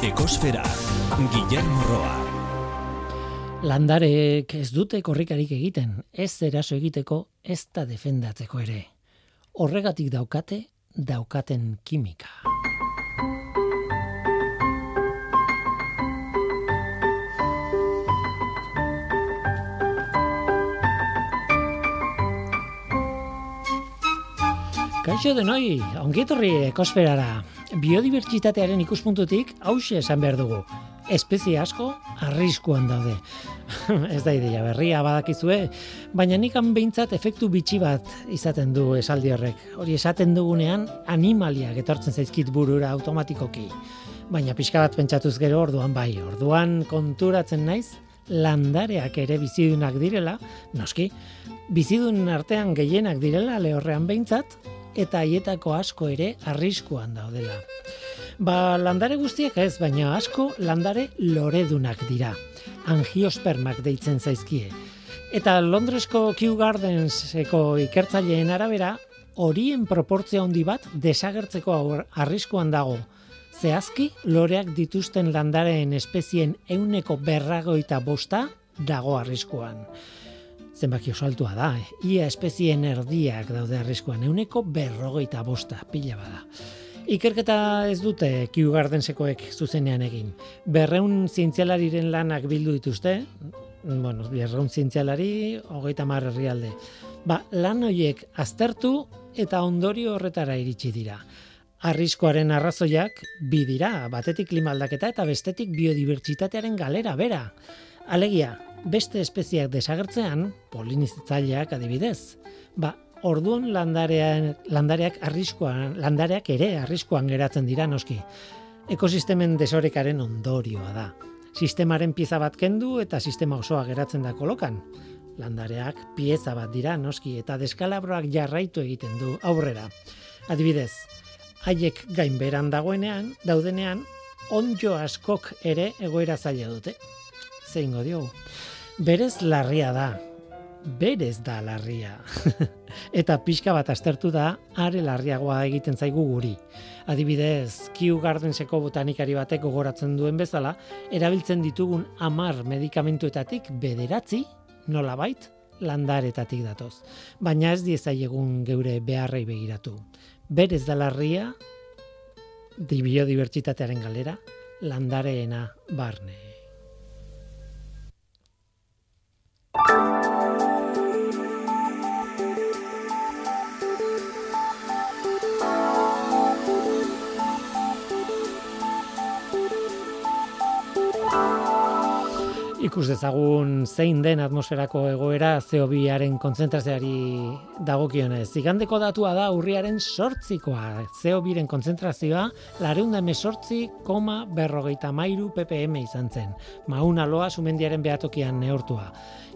Ekosfera, Guillermo Roa. Landarek ez dute korrikarik egiten, ez eraso egiteko, ez da defendatzeko ere. Horregatik daukate, daukaten kimika. Kaixo denoi, ongietorri ekosferara. Biodibertsitatearen ikuspuntutik hause esan behar dugu. Espezie asko arriskuan daude. ez da ideia berria badakizue, baina nikan behintzat efektu bitxi bat izaten du esaldi horrek. Hori esaten dugunean animaliak etortzen zaizkit burura automatikoki. Baina pixka bat pentsatuz gero orduan bai, orduan konturatzen naiz, landareak ere bizidunak direla, noski, bizidun artean gehienak direla lehorrean behintzat, eta haietako asko ere arriskuan daudela. Ba, landare guztiak ez, baina asko landare loredunak dira. Angiospermak deitzen zaizkie. Eta Londresko Kew Gardenseko ikertzaileen arabera, horien proportzia handi bat desagertzeko arriskuan dago. Zehazki, loreak dituzten landareen espezien euneko berragoita bosta dago arriskuan zenbaki oso altua da. Eh? Ia espezien erdiak daude arriskuan, euneko berrogeita bosta, pila bada. Ikerketa ez dute Kew Gardensekoek zuzenean egin. Berreun zientzialariren lanak bildu dituzte, bueno, berreun zientzialari, hogeita mar herrialde. Ba, lan horiek aztertu eta ondorio horretara iritsi dira. Arriskoaren arrazoiak bi dira, batetik klimaldaketa eta bestetik biodibertsitatearen galera bera. Alegia, beste espeziak desagertzean, polinizatzaileak adibidez, ba, orduan landareak, landareak arriskoan, landareak ere arriskoan geratzen dira noski. Ekosistemen desorekaren ondorioa da. Sistemaren pieza bat kendu eta sistema osoa geratzen da kolokan. Landareak pieza bat dira noski eta deskalabroak jarraitu egiten du aurrera. Adibidez, haiek gainberan dagoenean, daudenean, onjo askok ere egoera zaila dute. Zeingo diogu. Berez larria da. Berez da larria. Eta pixka bat astertu da, are larriagoa egiten zaigu guri. Adibidez, Kew Gardenseko botanikari batek gogoratzen duen bezala, erabiltzen ditugun amar medikamentuetatik bederatzi, nola bait, landaretatik datoz. Baina ez diezaiegun geure beharrei begiratu. Berez da larria, biodibertsitatearen galera, landareena barne. Ikus dezagun zein den atmosferako egoera CO2aren kontzentrazioari dagokionez. Zigandeko datua da urriaren sortzikoa. CO2ren kontzentrazioa lareunda mesortzi koma berrogeita mairu ppm izan zen. Mauna loa sumendiaren behatokian neortua.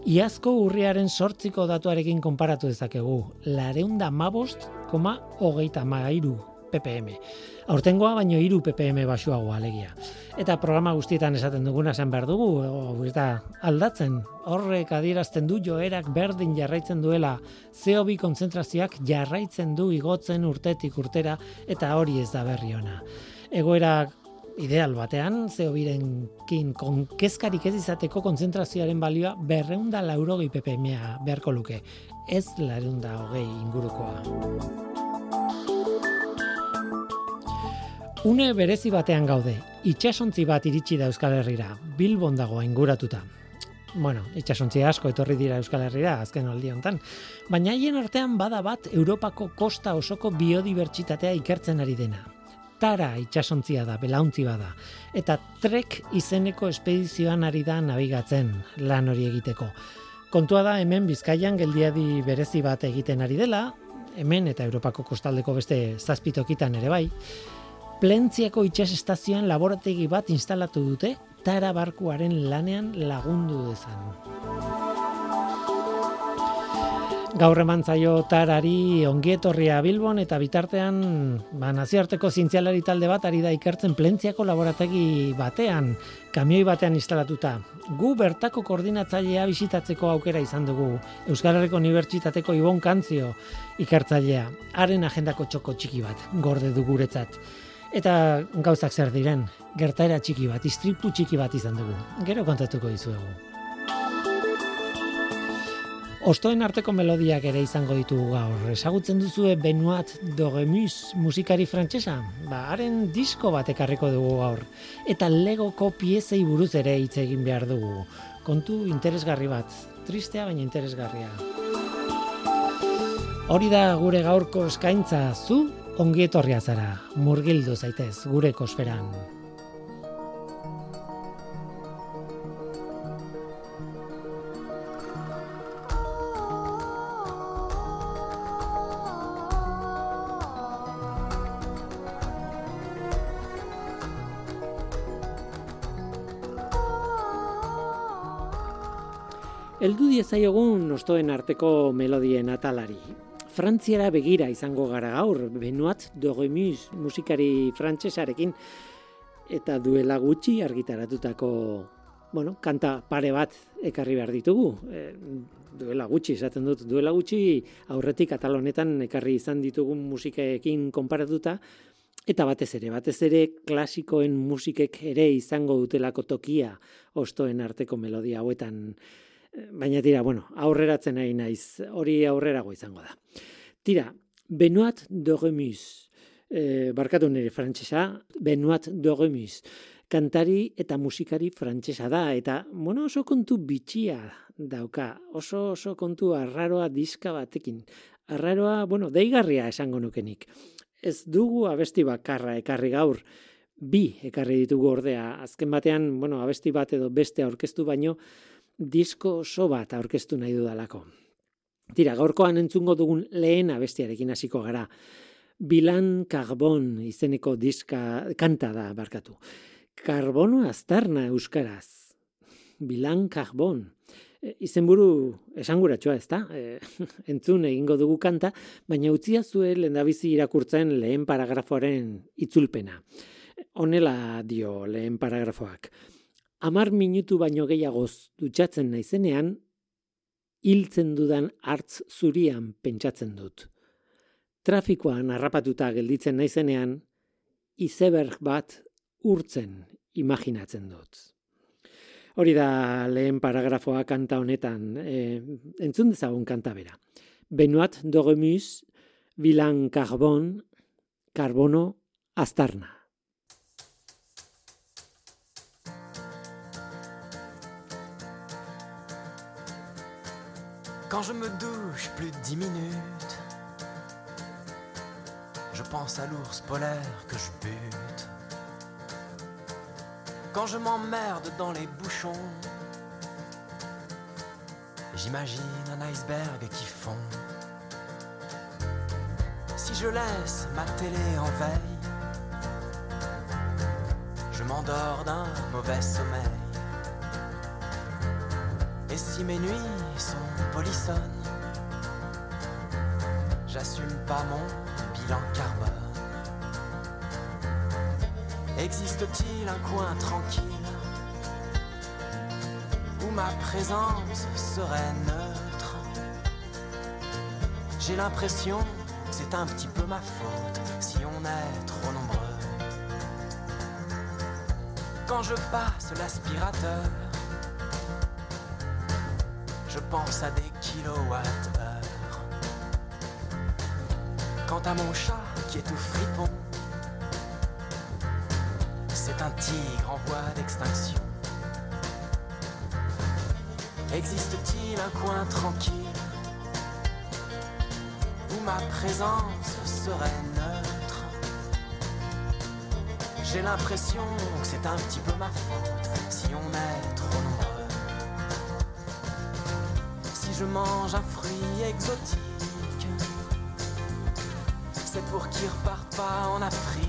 Iazko urriaren sortziko datuarekin konparatu dezakegu. Lareunda mabost, koma hogeita mairu ppm. Aurtengoa baino iru ppm basuago alegia. Eta programa guztietan esaten duguna zen behar dugu, o, da, aldatzen, horrek adierazten du joerak berdin jarraitzen duela, CO2 konzentrazioak jarraitzen du igotzen urtetik urtera, eta hori ez da berri ona. Egoera ideal batean, zeo biren kin konkezkarik ez izateko konzentrazioaren balioa berreunda laurogei ppma beharko luke. Ez larunda hogei ingurukoa. Une berezi batean gaude, itxasontzi bat iritsi da Euskal Herrira, Bilbon dagoa inguratuta. Bueno, itxasontzi asko etorri dira Euskal Herrira azken aldi hontan, baina haien artean bada bat Europako kosta osoko biodibertsitatea ikertzen ari dena tara itxasontzia da, belauntzi bada. Eta trek izeneko espedizioan ari da nabigatzen lan hori egiteko. Kontua da hemen bizkaian geldiadi berezi bat egiten ari dela, hemen eta Europako kostaldeko beste zazpitokitan ere bai, Plentziako itxas estazioan laborategi bat instalatu dute, tara barkuaren lanean lagundu dezan. Gaur eman zaio tarari ongietorria Bilbon eta bitartean ba, naziarteko zientzialari talde bat ari da ikertzen plentziako laborategi batean, kamioi batean instalatuta. Gu bertako koordinatzailea bisitatzeko aukera izan dugu. Euskal Herriko Unibertsitateko Ibon Kantzio ikertzailea. Haren agendako txoko txiki bat, gorde du guretzat. Eta gauzak zer diren, gertaera txiki bat, istripu txiki bat izan dugu. Gero kontatuko dizuegu. Ostoen arteko melodiak ere izango ditugu gaur. Ezagutzen duzue Benoit Dogemus musikari frantsesa? Ba, haren disko bat ekarriko dugu gaur. Eta Legoko piezei buruz ere hitz egin behar dugu. Kontu interesgarri bat. Tristea baina interesgarria. Hori da gure gaurko eskaintza zu ongi etorria zara. Murgildu zaitez gure kosferan. Eldu diezaiogun nostoen arteko melodien atalari. Frantziara begira izango gara gaur, Benoit Dogemus musikari frantsesarekin. Eta duela gutxi argitaratutako bueno, kanta pare bat ekarri behar ditugu. E, duela gutxi, esaten dut, duela gutxi aurretik atalonetan ekarri izan ditugun musikekin konparatuta, eta batez ere, batez ere klasikoen musikek ere izango dutelako tokia ostoen arteko melodia hauetan baina tira, bueno, aurreratzen nahi naiz, hori aurrerago izango da. Tira, Benoit Doremus, e, barkatu nire frantsesa, Benoit Doremus, kantari eta musikari frantsesa da, eta, bueno, oso kontu bitxia dauka, oso oso kontu arraroa diska batekin. Arraroa, bueno, deigarria esango nukenik. Ez dugu abesti bakarra ekarri gaur, bi ekarri ditugu ordea, azken batean, bueno, abesti bat edo beste aurkeztu baino, disko oso bat aurkeztu nahi dudalako. Tira, gaurkoan entzungo dugun lehen abestiarekin hasiko gara. Bilan Carbon izeneko diska kanta da barkatu. Karbono aztarna euskaraz. Bilan Carbon. E, izenburu esanguratsua ez da? E, entzun egingo dugu kanta, baina utzia zuen lehendabizi irakurtzen lehen paragrafoaren itzulpena. Honela dio lehen paragrafoak amar minutu baino gehiagoz dutxatzen naizenean, hiltzen dudan hartz zurian pentsatzen dut. Trafikoan harrapatuta gelditzen naizenean, izeberg bat urtzen imaginatzen dut. Hori da lehen paragrafoa kanta honetan, e, entzun dezagun kanta bera. Benoat dogemus, bilan karbon, karbono, aztarna. Quand je me douche plus de dix minutes, je pense à l'ours polaire que je bute. Quand je m'emmerde dans les bouchons, j'imagine un iceberg qui fond. Si je laisse ma télé en veille, je m'endors d'un mauvais sommeil. Et si mes nuits sont polissonnes, j'assume pas mon bilan carbone. Existe-t-il un coin tranquille où ma présence serait neutre? J'ai l'impression que c'est un petit peu ma faute si on est trop nombreux. Quand je passe l'aspirateur, pense à des kilowatts-heure. Quant à mon chat qui est tout fripon, c'est un tigre en voie d'extinction. Existe-t-il un coin tranquille où ma présence serait neutre? J'ai l'impression que c'est un petit peu ma faute si on est je mange un fruit exotique, c'est pour qu'il reparte pas en Afrique.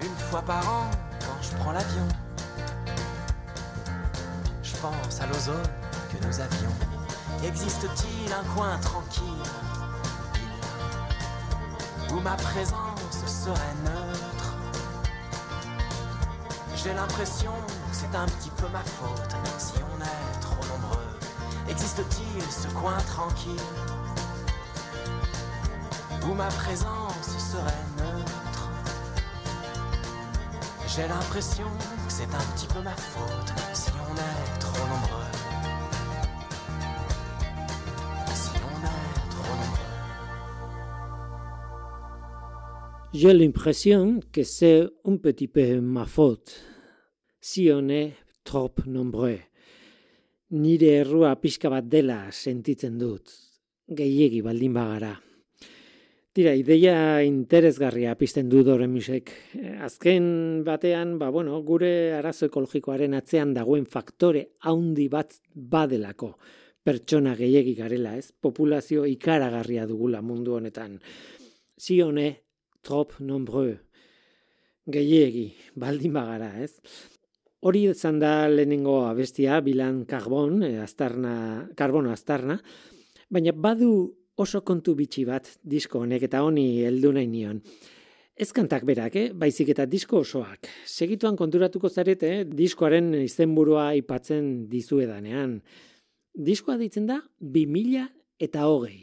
Une fois par an, quand je prends l'avion, je pense à l'ozone que nous avions. Existe-t-il un coin tranquille? Où ma présence serait neutre? J'ai l'impression que c'est un petit peu ma faute Existe-t-il ce coin tranquille où ma présence serait neutre J'ai l'impression que c'est un petit peu ma faute si on est trop nombreux. Si on est trop nombreux. J'ai l'impression que c'est un petit peu ma faute si on est trop nombreux. Nire errua pixka bat dela sentitzen dut, gehiegi baldin bagara. Tira, ideia interesgarria pizten du Doremusek. Azken batean, ba, bueno, gure arazo ekologikoaren atzean dagoen faktore haundi bat badelako pertsona gehiegi garela, ez? Populazio ikaragarria dugula mundu honetan. Zione, trop nombreux. Gehiegi, baldin bagara, ez? Hori izan da lehenengo abestia, bilan karbon, eh, aztarna, karbono aztarna, baina badu oso kontu bitxi bat disko honek eta honi heldu nahi nion. Ez kantak berak, eh? baizik eta disko osoak. Segituan konturatuko zarete, eh? diskoaren izenburua aipatzen dizuedanean. Diskoa ditzen da 2000 eta hogei.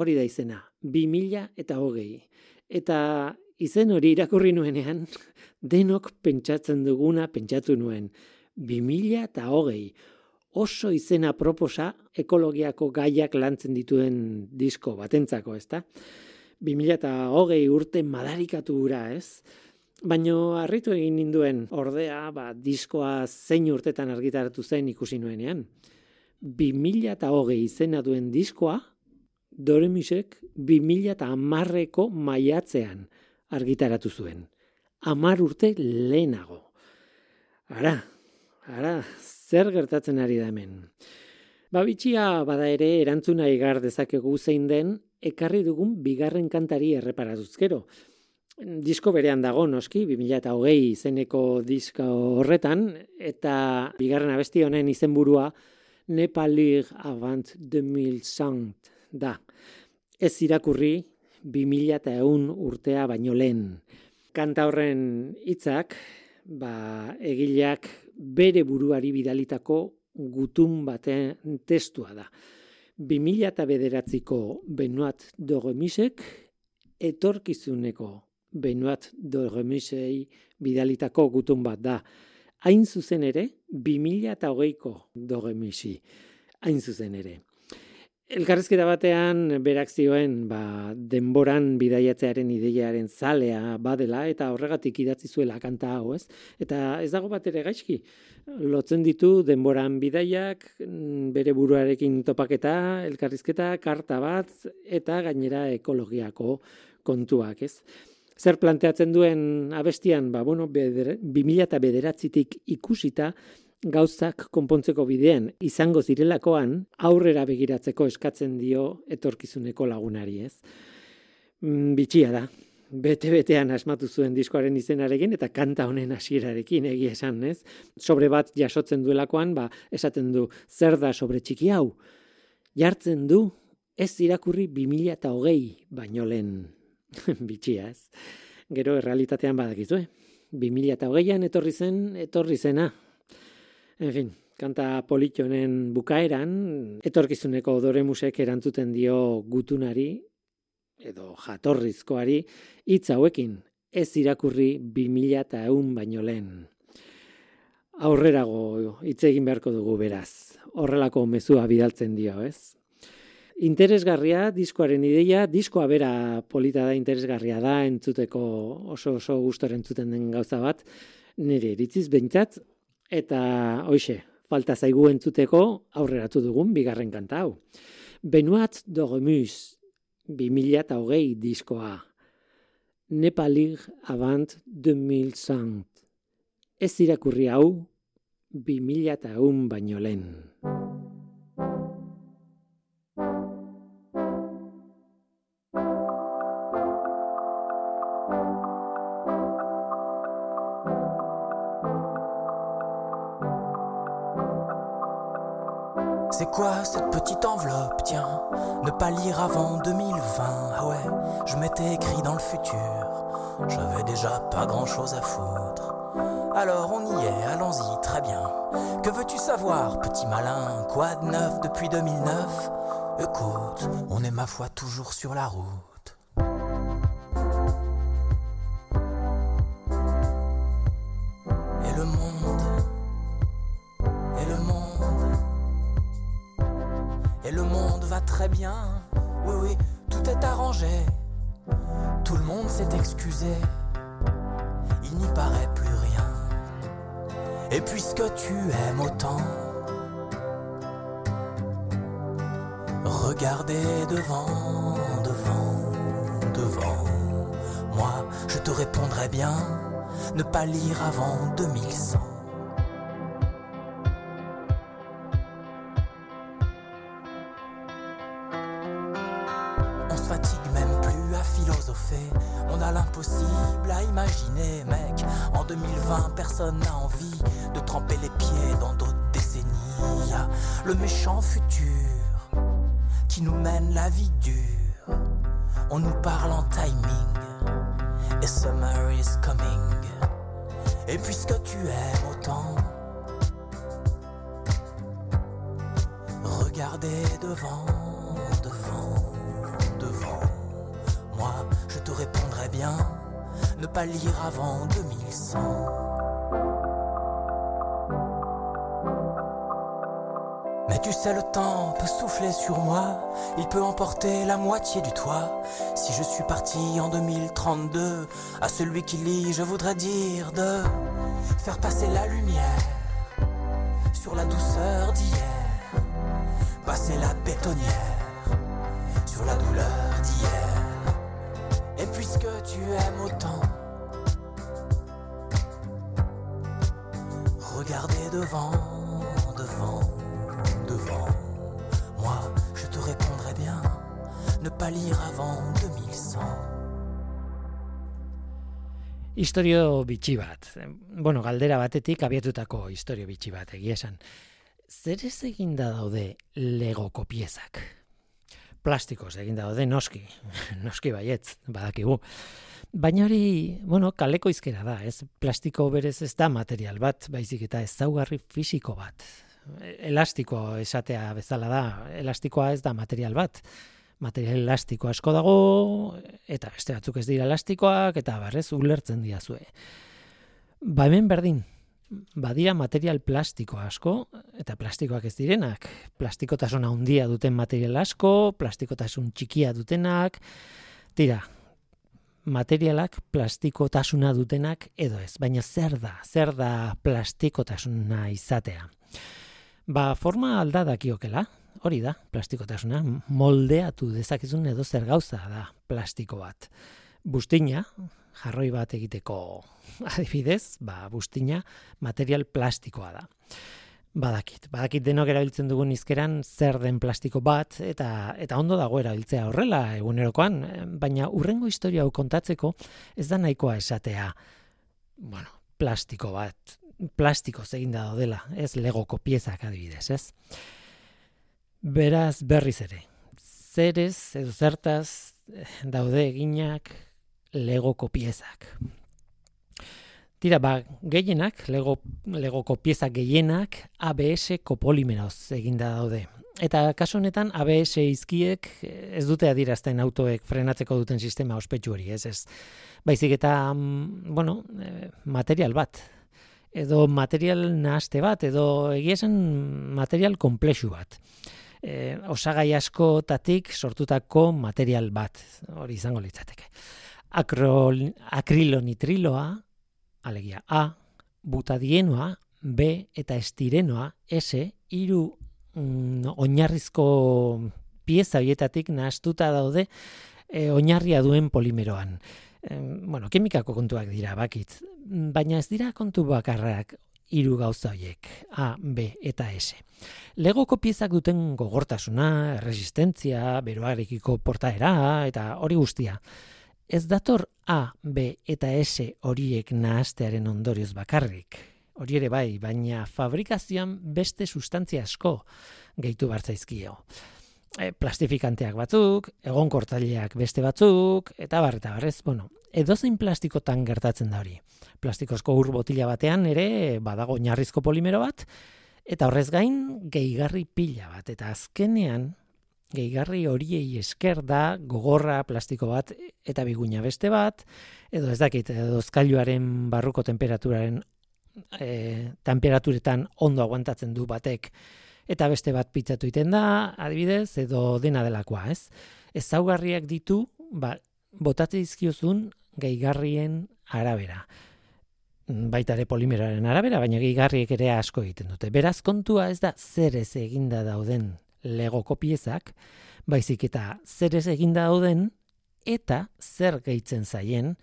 Hori da izena, 2000 eta hogei. Eta izen hori irakurri nuenean, denok pentsatzen duguna pentsatu nuen. 2000 eta hogei oso izena proposa ekologiako gaiak lantzen dituen disko batentzako, ezta? 2008 urte madarikatu gura, ez? Baino harritu egin ninduen ordea, ba, diskoa zein urtetan argitaratu zen ikusi nuenean. 2008 izena duen diskoa, Doremisek 2008ko maiatzean argitaratu zuen. Amar urte lehenago. Ara, ara, zer gertatzen ari da hemen. Babitxia bada ere erantzuna igar dezakegu zein den ekarri dugun bigarren kantari erreparatuzkero. Disko berean dago noski, 2008 izeneko disko horretan, eta bigarren abesti honen izenburua Nepalir Avant 2000 da. Ez irakurri 2001 urtea baino lehen. Kanta horren hitzak, ba, egileak bere buruari bidalitako gutun baten testua da. 2000 eta bederatziko Benuat Dogemisek etorkizuneko Benuat Dogemisei bidalitako gutun bat da. Hain zuzen ere, 2000 eta hogeiko Dogemisi. Hain zuzen ere. Elkarrezketa batean berak zioen ba, denboran bidaiatzearen ideiaren zalea badela eta horregatik idatzi zuela kanta hau, ez? Eta ez dago bat ere gaizki. Lotzen ditu denboran bidaiak, mm, bere buruarekin topaketa, elkarrizketa, karta bat eta gainera ekologiako kontuak, ez? Zer planteatzen duen abestian, ba, bueno, 2000 eta bederatzitik ikusita, gauzak konpontzeko bidean izango zirelakoan aurrera begiratzeko eskatzen dio etorkizuneko lagunari, ez? Mm, bitxia da. Bete-betean asmatu zuen diskoaren izenarekin eta kanta honen hasierarekin egia esan, ez? Sobre bat jasotzen duelakoan, ba, esaten du, zer da sobre txiki hau? Jartzen du, ez irakurri 2000 eta hogei baino lehen. bitxia, ez? Gero errealitatean badakizu, eh? 2000 eta hogeian etorri zen, etorri zena, En fin, kanta politionen bukaeran, etorkizuneko doremusek erantzuten dio gutunari, edo jatorrizkoari, hitz hauekin, ez irakurri 2000 eta eun baino lehen. Aurrerago hitz egin beharko dugu beraz, horrelako mezua bidaltzen dio, ez? Interesgarria, diskoaren ideia, diskoa bera polita da, interesgarria da, entzuteko oso oso gustoren entzuten den gauza bat, nire iritziz behintzat, Eta hoxe, falta zaigu entzuteko aurreratu dugun bigarren kanta hau. Benuat Dogemus, 2008 diskoa. Nepalir avant 2005. Ez irakurri hau, 2001 baino lehen. Petite enveloppe Tiens, ne pas lire avant 2020. Ah ouais, je m'étais écrit dans le futur. J'avais déjà pas grand chose à foutre. Alors on y est, allons-y, très bien. Que veux-tu savoir, petit malin? Quoi de neuf depuis 2009 Écoute, on est ma foi toujours sur la route. Oui, oui, tout est arrangé. Tout le monde s'est excusé. Il n'y paraît plus rien. Et puisque tu aimes autant, regardez devant, devant, devant. Moi, je te répondrai bien, ne pas lire avant 2100. L'impossible à imaginer, mec. En 2020, personne n'a envie de tremper les pieds dans d'autres décennies. Le méchant futur qui nous mène la vie dure. On nous parle en timing, et summer is coming. Et puisque tu aimes autant, regardez devant, devant, devant. Moi, je te répondrai bien, ne pas lire avant 2100. Mais tu sais, le temps peut souffler sur moi, il peut emporter la moitié du toit. Si je suis parti en 2032, à celui qui lit, je voudrais dire de faire passer la lumière sur la douceur d'hier, passer la bétonnière sur la douleur d'hier. Et puisque tu aimes autant, regardez devant, devant, devant. Moi, je te répondrai bien, ne pas lire avant 2100. Historio bitxi bat. Bueno, galdera batetik abiatutako historio bitxi bat, egia esan. Zer ez eginda daude legoko piezak? Plastikoz eginda daude noski, noski baietz, badakigu. Baina hori, bueno, kaleko izkera da, ez? Plastiko berez ez da material bat, baizik eta ezaugarri fisiko bat. Elastiko esatea bezala da, elastikoa ez da material bat material elastiko asko dago, eta beste batzuk ez dira elastikoak, eta barrez ulertzen diazue. Ba hemen berdin, badira material plastiko asko, eta plastikoak ez direnak, plastikotasuna handia duten material asko, plastikotasun txikia dutenak, tira, materialak plastikotasuna dutenak edo ez, baina zer da, zer da plastikotasuna izatea. Ba, forma alda dakiokela, hori da, plastikotasuna, moldeatu dezakezun edo zer gauza da plastiko bat. Bustina, jarroi bat egiteko adibidez, ba, bustina material plastikoa da. Badakit, badakit denok erabiltzen dugun izkeran zer den plastiko bat eta eta ondo dago erabiltzea horrela egunerokoan, baina urrengo historia hau kontatzeko ez da nahikoa esatea. Bueno, plastiko bat, plastiko eginda daudela, ez legoko piezak adibidez, ez? Beraz berriz ere, zerez edo zertaz daude eginak legoko piezak. Tira, ba, gehienak, lego, legoko piezak gehienak ABS kopolimeroz eginda daude. Eta kasu honetan ABS izkiek ez dute adirazten autoek frenatzeko duten sistema ospetsu hori, ez ez. Baizik eta, mm, bueno, eh, material bat, edo material nahaste bat, edo egia material komplexu bat e, osagai askotatik sortutako material bat, hori izango litzateke. Akrol, akrilonitriloa, alegia A, butadienoa, B eta estirenoa, S, hiru mm, oinarrizko pieza hoietatik nahastuta daude e, oinarria duen polimeroan. E, bueno, kimikako kontuak dira, bakit. Baina ez dira kontu bakarrak hiru gauza hoiek, A, B eta S. Legoko piezak duten gogortasuna, resistentzia, beroarekiko portaera eta hori guztia. Ez dator A, B eta S horiek nahastearen ondorioz bakarrik. Hori ere bai, baina fabrikazioan beste sustantzia asko gehitu bartzaizkio. E, plastifikanteak batzuk, egonkortzaileak beste batzuk, eta barreta barrez, bueno, edozein plastikotan gertatzen da hori. Plastikozko ur botila batean ere badago oinarrizko polimero bat eta horrez gain gehigarri pila bat eta azkenean gehigarri horiei esker da gogorra plastiko bat eta biguina beste bat edo ez dakit edo barruko temperaturaren e, temperaturetan ondo aguantatzen du batek eta beste bat pitzatu iten da, adibidez, edo dena delakoa, ez? Ezaugarriak ditu, ba, botatze dizkiozun gehigarrien arabera. Baita ere polimeraren arabera, baina gehigarriek ere asko egiten dute. Beraz kontua ez da zer ez eginda dauden legoko piezak, baizik eta zer ez eginda dauden eta zer gehitzen zaien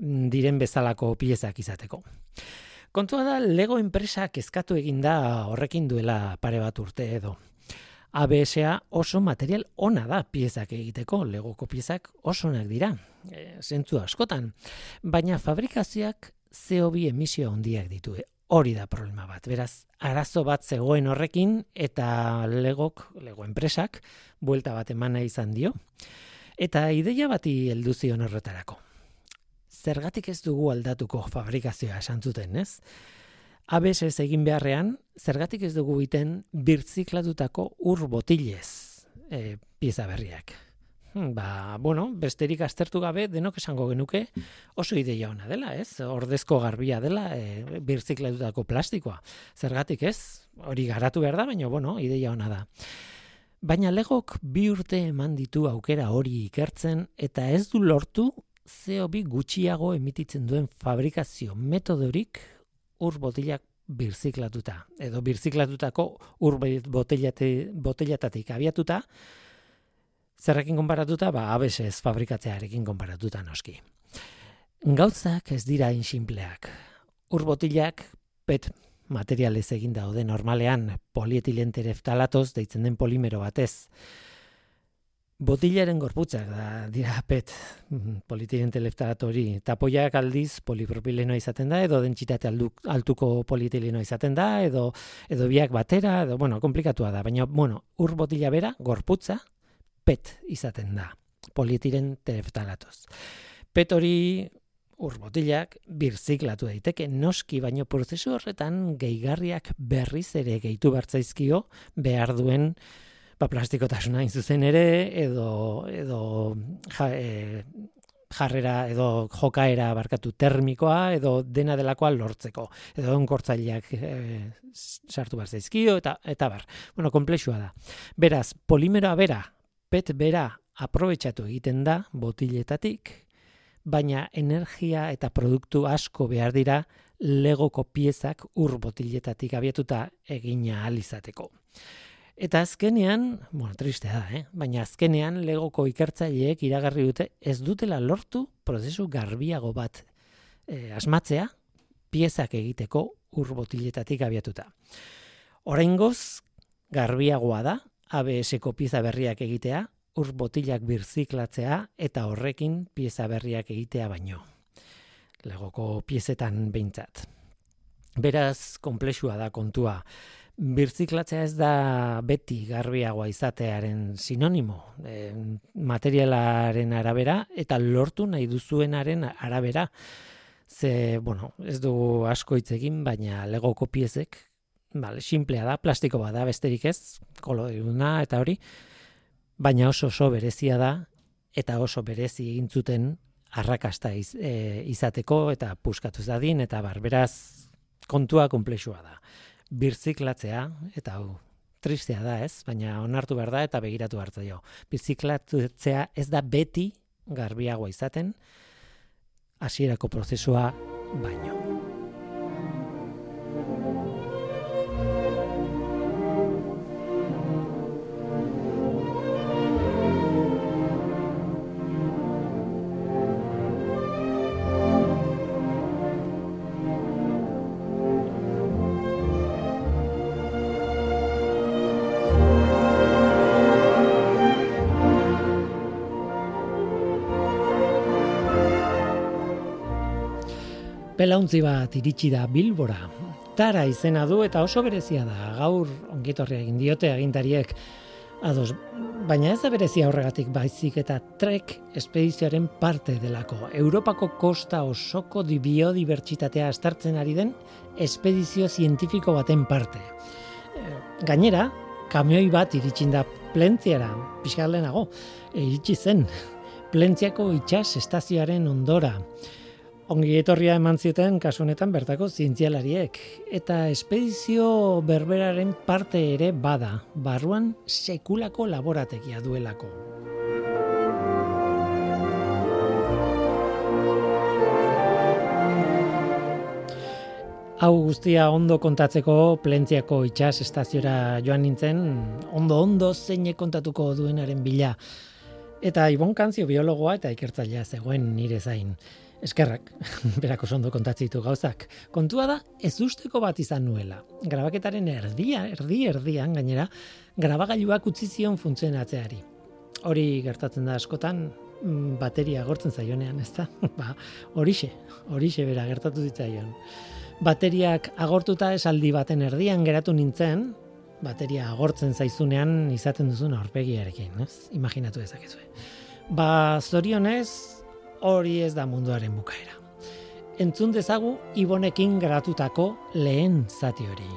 mm, diren bezalako piezak izateko. Kontua da Lego enpresak eskatu eginda horrekin duela pare bat urte edo. ABSA oso material ona da piezak egiteko, legoko piezak oso onak dira, e, zentzu askotan. Baina fabrikazioak CO2 emisio handiak ditu, hori da problema bat. Beraz, arazo bat zegoen horrekin eta legok, lego enpresak, buelta bat emana izan dio. Eta ideia bati heldu zion horretarako. Zergatik ez dugu aldatuko fabrikazioa esan zuten, ez? ABS ez egin beharrean, zergatik ez dugu egiten birtziklatutako ur botilez e, pieza berriak. Hmm, ba, bueno, besterik aztertu gabe denok esango genuke oso ideia ona dela, ez? Ordezko garbia dela e, birtziklatutako plastikoa. Zergatik ez? Hori garatu behar da, baina, bueno, ideia ona da. Baina legok bi urte eman ditu aukera hori ikertzen eta ez du lortu CO2 gutxiago emititzen duen fabrikazio metodorik ur botilak birziklatuta edo birziklatutako ur botilatatik abiatuta zerrekin konparatuta ba ABS fabrikatzearekin konparatuta noski. Gauzak ez dira insimpleak. Ur botilak pet materialez egin daude normalean polietilentereftalatos deitzen den polimero batez. Botilaren gorputzak da dira pet mm, politirente hori. Tapoiak aldiz polipropilenoa izaten da edo dentsitate altuko polietilenoa izaten da edo edo biak batera edo bueno, komplikatua da, baina bueno, ur botila bera gorputza pet izaten da. Polietilen teleftalatos. Pet hori ur botilak birziklatu daiteke noski baino prozesu horretan gehigarriak berriz ere gehitu bertzaizkio behar duen ba, plastikotasuna zuzen ere, edo, edo ja, e, jarrera edo jokaera barkatu termikoa edo dena delakoa lortzeko edo onkortzaileak e, sartu bar zaizkio eta eta bar. Bueno, komplexua da. Beraz, polimeroa bera, pet bera aprobetxatu egiten da botiletatik, baina energia eta produktu asko behar dira legoko piezak ur botiletatik abiatuta egina alizateko. Eta azkenean, bueno, tristea da, eh? baina azkenean legoko ikertzaileek iragarri dute ez dutela lortu prozesu garbiago bat e, asmatzea piezak egiteko ur botiletatik abiatuta. Oraingoz garbiagoa da ABS-ko pieza berriak egitea, ur botilak birziklatzea eta horrekin pieza berriak egitea baino. Legoko piezetan behintzat. Beraz, komplexua da kontua birziklatzea ez da beti garbiagoa izatearen sinonimo, e, materialaren arabera eta lortu nahi duzuenaren arabera. Ze, bueno, ez du asko hitz egin, baina lego kopiezek, vale, simplea da, plastiko bada, besterik ez, koloruna eta hori, baina oso oso berezia da eta oso berezi egin zuten arrakasta e, izateko eta puskatu zadin eta barberaz kontua konplexua da birziklatzea, eta hau, tristea da ez, baina onartu behar da eta begiratu hartza jo. Birziklatzea ez da beti garbiagoa izaten, hasierako prozesua baino. Belauntzi bat iritsi da Bilbora. Tara izena du eta oso berezia da. Gaur ongitorria egin diote agintariek ados, baina ez da berezia horregatik baizik eta trek espedizioaren parte delako. Europako kosta osoko di biodibertsitatea astartzen ari den espedizio zientifiko baten parte. Eh, gainera, kamioi bat iritsin da plentziara, pixkalenago, iritsi zen, plentziako itxas estazioaren ondora Ongi etorria eman zioten kasu honetan bertako zientzialariek eta espedizio berberaren parte ere bada, barruan sekulako laborategia duelako. Hau guztia ondo kontatzeko plentziako itxas estaziora joan nintzen, ondo-ondo zeine kontatuko duenaren bila. Eta Ibon Kanzio biologoa eta ikertzailea zegoen nire zain. Eskerrak, berako sondo kontatzitu gauzak. Kontua da, ez usteko bat izan nuela. Grabaketaren erdia, erdi, erdian, gainera, grabagailuak utzi zion funtzionatzeari. Hori gertatzen da askotan, mm, bateria agortzen zaionean, ez da? Ba, horixe, horixe bera gertatu zitzaion. Bateriak agortuta esaldi baten erdian geratu nintzen, bateria agortzen zaizunean izaten duzun aurpegiarekin, ez? Imaginatu dezakezue. Ba, zorionez, hori ez da munduaren bukaera. Entzun dezagu ibonekin gratutako lehen zati hori.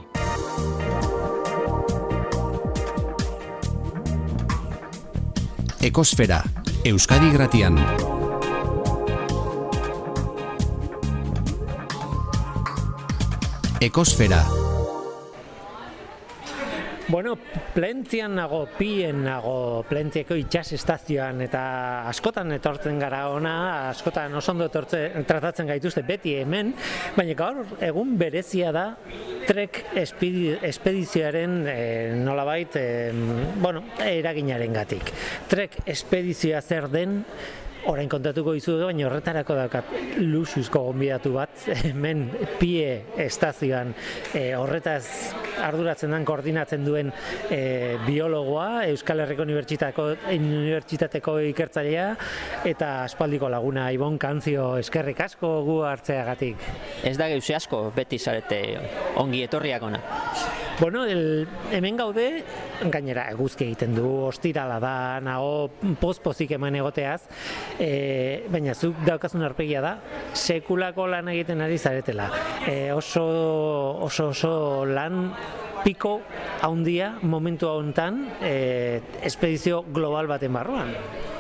Ekosfera, Euskadi Gratian. Ekosfera, Bueno, plentzian nago, pien nago, plentzieko itxas estazioan, eta askotan etortzen gara ona, askotan oso ondo etortzen, tratatzen gaituzte beti hemen, baina gaur egun berezia da trek espedizioaren e, nolabait, e, bueno, eraginaren gatik. Trek espedizioa zer den, Orain kontatuko izu baina horretarako dakat luxuzko gonbidatu bat, hemen pie estazioan e, horretaz arduratzen den, koordinatzen duen e, biologoa, Euskal Herriko Unibertsitateko, Unibertsitateko ikertzailea, eta aspaldiko laguna Ibon Kanzio eskerrik asko gu hartzeagatik. Ez da geuze asko, beti zarete ongi etorriak ona. Bueno, el, hemen gaude, gainera eguzki egiten du, ostirala da, nago poz-pozik eman egoteaz, e, baina zuk daukazun arpegia da, sekulako lan egiten ari zaretela. E, oso, oso, oso lan piko haundia momentu hontan e, espedizio global baten barruan.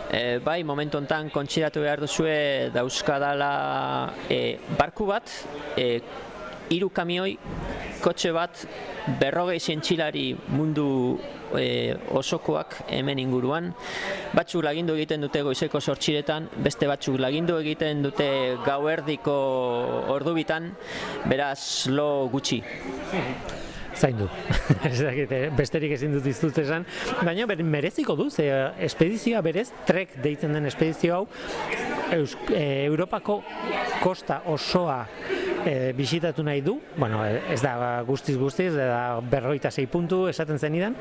E, bai, momentu hontan kontsidatu behar duzue dauzkadala e, barku bat, e, hiru kamioi, kotxe bat, berrogei zientxilari mundu e, osokoak hemen inguruan. Batzuk lagindu egiten dute goizeko sortxiretan, beste batzuk lagindu egiten dute gauerdiko ordubitan, beraz lo gutxi. Zaindu. Dakit, besterik ezin dut iztut esan. Baina ber, mereziko du, ze espedizioa berez, trek deitzen den espedizio hau, Eus, e, Europako kosta osoa e, bisitatu nahi du, bueno, ez da guztiz guztiz, da berroita zei puntu esaten zenidan,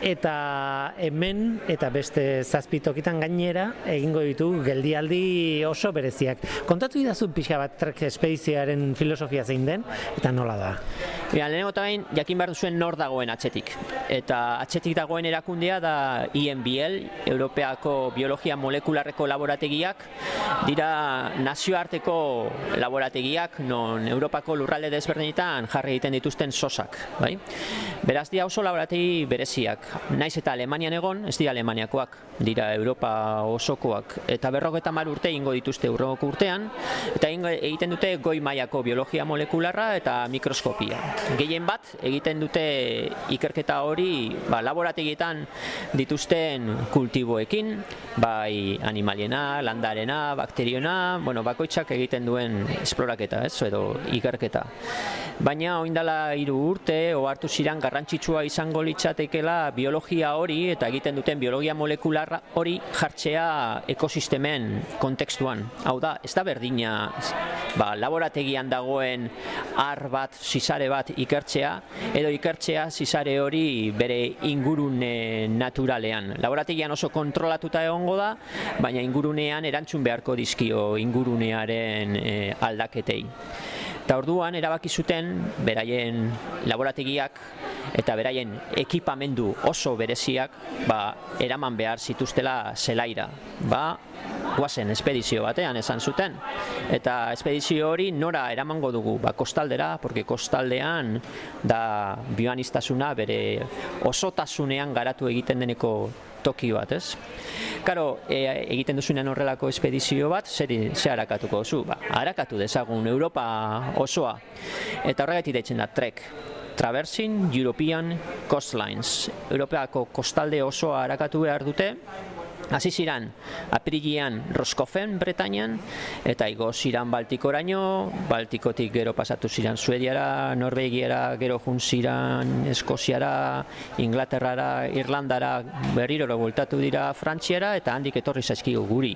eta hemen eta beste zazpitokitan gainera egingo ditu geldialdi oso bereziak. Kontatu idazu pixka bat trek espedizioaren filosofia zein den, eta nola da? Ja, lehenengo eta jakin behar zuen nor dagoen atxetik. Eta atxetik dagoen erakundea da INBL, Europeako Biologia Molekularreko Laborategiak, dira nazioarteko laborategiak, non Europako lurralde desberdinetan jarri egiten dituzten sosak. Bai? Beraz, dira oso laborategi bereziak. Naiz eta Alemanian egon, ez dira Alemaniakoak, dira Europa osokoak. Eta berrogeta mar urte ingo dituzte urroko urtean, eta egiten dute goi mailako biologia molekularra eta mikroskopia. Gehien bat, egiten dute ikerketa hori ba, laborategietan dituzten kultiboekin, bai animaliena, landarena, bakteriona, bueno, bakoitzak egiten duen esploraketa, ez, edo ikerketa. Baina oindala hiru urte, ohartu ziran garrantzitsua izango litzatekela biologia hori eta egiten duten biologia molekular hori jartzea ekosistemen kontekstuan. Hau da, ez da berdina ba, laborategian dagoen ar bat, zizare bat ikertzea, edo ikertzea zizare hori bere ingurune naturalean. Laborategian oso kontrolatuta egongo da, baina ingurunean erantzun beharko dizkio ingurunearen e, aldaketei. Eta orduan erabaki zuten beraien laborategiak eta beraien ekipamendu oso bereziak ba, eraman behar zituztela zelaira. Ba, guazen espedizio batean esan zuten. Eta espedizio hori nora eramango dugu, ba, kostaldera, porque kostaldean da bioanistasuna bere osotasunean garatu egiten deneko toki bat, ez? Karo, e, egiten duzunean horrelako espedizio bat, zer, zer harakatuko duzu? Ba, harakatu dezagun Europa osoa. Eta horregatik deitzen da, trek. Traversing European Coastlines. Europeako kostalde osoa harakatu behar dute, Hasi ziran, aprilian Roskofen Bretañan, eta igo ziran Baltikoraino, Baltikotik gero pasatu ziran Suediara, Norvegiara, gero jun ziran Eskoziara, Inglaterrara, Irlandara, berriro voltatu dira Frantziara, eta handik etorri zaizkigu guri.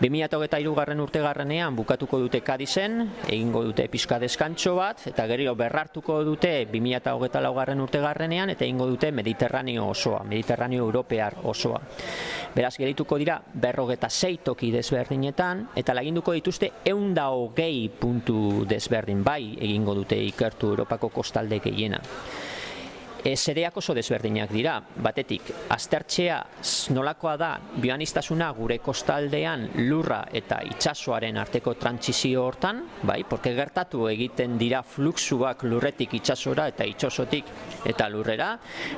2008 garren urte garrenean bukatuko dute Kadizen, egingo dute pixka deskantxo bat, eta gero berrartuko dute 2008 garren urte garrenean, eta egingo dute Mediterraneo osoa, Mediterraneo Europear osoa. Beraz, gerituko dira berrogeta sei toki desberdinetan, eta laginduko dituzte eunda hogei puntu desberdin bai egingo dute ikertu Europako kostalde gehiena. E, zereak oso desberdinak dira, batetik, aztertxea nolakoa da bioanistasuna gure kostaldean lurra eta itsasoaren arteko trantzizio hortan, bai, porque gertatu egiten dira fluxuak lurretik itsasora eta itsasotik eta lurrera,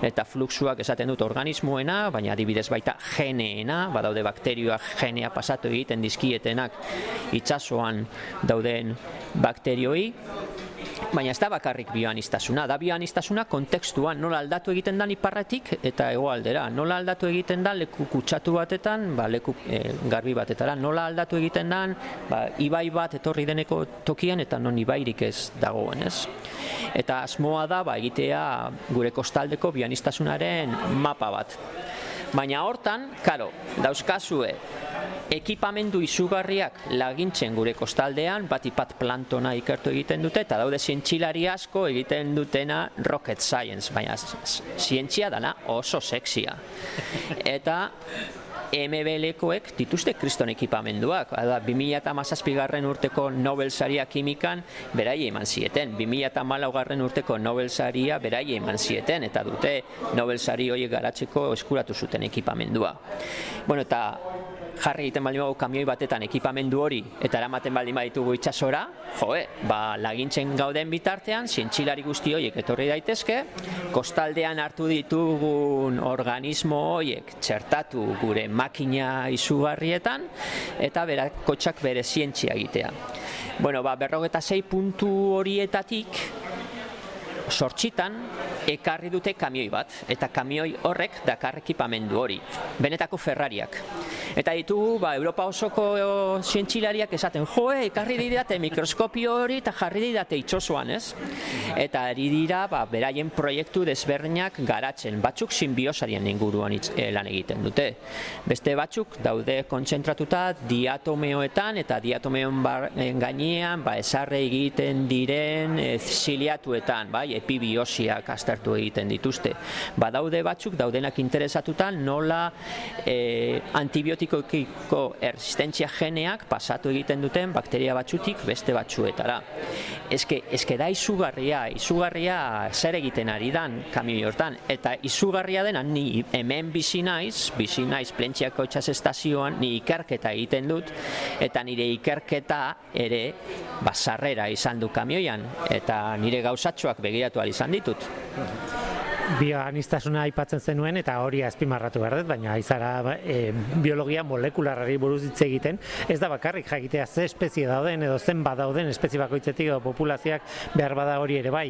eta fluxuak esaten dut organismoena, baina adibidez baita geneena, badaude bakterioak genea pasatu egiten dizkietenak itsasoan dauden bakterioi, Baina ez da bakarrik bioanistasuna, da bioanistasuna kontekstuan nola aldatu egiten da iparretik eta hegoaldera, nola aldatu egiten da leku kutsatu batetan, ba, leku e, garbi batetara, nola aldatu egiten da ba, ibai bat etorri deneko tokian eta non ibairik ez dagoen, ez? Eta asmoa da ba, egitea gure kostaldeko bioanistasunaren mapa bat. Baina hortan, karo, dauzkazue, ekipamendu izugarriak lagintzen gure kostaldean, bat ipat plantona ikertu egiten dute, eta daude zientxilari asko egiten dutena rocket science, baina zientzia dana oso sexia. Eta MBL-koek dituzte kriston ekipamenduak. Ada, 2000 garren urteko Nobel saria kimikan berai eman zieten. 2000 garren urteko Nobel saria berai eman zieten. Eta dute Nobel sari horiek garatzeko eskuratu zuten ekipamendua. Bueno, eta jarri egiten baldin badugu kamioi batetan ekipamendu hori eta eramaten baldin baditugu itsasora, joe, ba, lagintzen gauden bitartean, zientxilari guzti horiek etorri daitezke, kostaldean hartu ditugun organismo horiek txertatu gure makina izugarrietan, eta berak kotxak bere zientzia egitea. Bueno, ba, berrogeta zei puntu horietatik, sortxitan, ekarri dute kamioi bat, eta kamioi horrek dakar ekipamendu hori, benetako Ferrariak. Eta ditugu, ba, Europa osoko zientxilariak esaten, joe, ekarri didate mikroskopio hori eta jarri didate itxosoan, ez? Eta ari dira, ba, beraien proiektu desberdinak garatzen, batzuk sinbiosarien inguruan itz, eh, lan egiten dute. Beste batzuk daude kontzentratuta diatomeoetan eta diatomeon bar, eh, gainean, ba, esarre egiten diren e, ziliatuetan, bai, epibiosiak aztertu egiten dituzte. Ba, daude batzuk, daudenak interesatutan, nola e, antibiotikokiko erresistentzia geneak pasatu egiten duten bakteria batzutik beste batzuetara. Eske, eske da izugarria, izugarria zer egiten ari dan kamioi hortan, eta izugarria dena ni hemen bizi naiz, bizi naiz plentziako txas estazioan, ni ikerketa egiten dut, eta nire ikerketa ere basarrera izan du kamioian, eta nire gauzatxoak begiratu izan ditut bioanistasuna aipatzen zenuen eta hori azpimarratu behar dut, baina izara e, biologia molekularari buruz hitz egiten, ez da bakarrik jakitea ze espezie dauden edo zen badauden espezie bakoitzetik edo populazioak behar bada hori ere bai.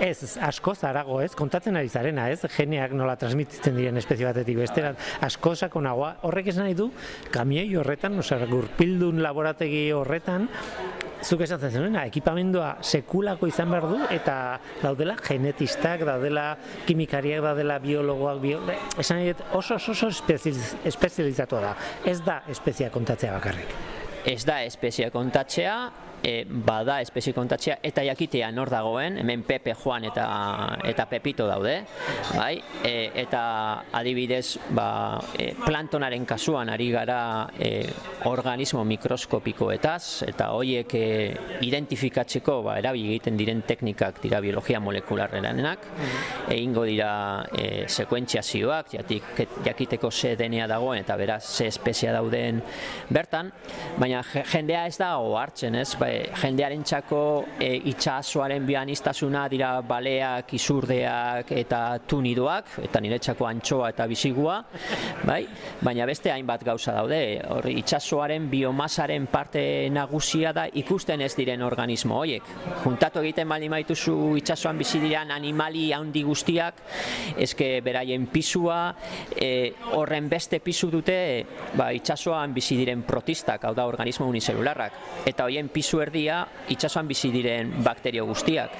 Ez asko zarago ez, kontatzen ari zarena ez, geneak nola transmititzen diren espezie batetik besteran, asko sako nagoa, horrek esan nahi du, kamioi horretan, oza, gurpildun laborategi horretan, zuk esatzen zenuena, ekipamendua sekulako izan behar du, eta daudela genetistak, daudela kimikariak, daudela biologoak, bio, esan oso oso, oso espezializatua da. Ez da espezia kontatzea bakarrik. Ez da espezia kontatzea, e, bada espezie kontatzea eta jakitea nor dagoen, hemen Pepe Juan eta eta Pepito daude, bai? E, eta adibidez, ba, e, plantonaren kasuan ari gara e, organismo mikroskopikoetaz eta hoiek e, identifikatzeko ba erabili egiten diren teknikak dira biologia molekularrenak, egingo dira e, sekuentziazioak, jatik jakiteko ze DNA dagoen eta beraz ze espezia dauden bertan, baina jendea ez da hartzen, ez? Bai, e, jendearen txako e, itxasoaren bianiztasuna dira baleak, izurdeak eta tunidoak, eta nire txako antxoa eta bizigua, bai? baina beste hainbat gauza daude, hor itxasoaren biomasaren parte nagusia da ikusten ez diren organismo horiek. Juntatu egiten baldin maituzu itxasoan bizi diren animali handi guztiak, eske beraien pisua, e, horren beste pisu dute ba, itxasoan bizi diren protistak, hau da organismo unicelularrak. Eta hoien pisu erdia itxasoan bizi diren bakterio guztiak.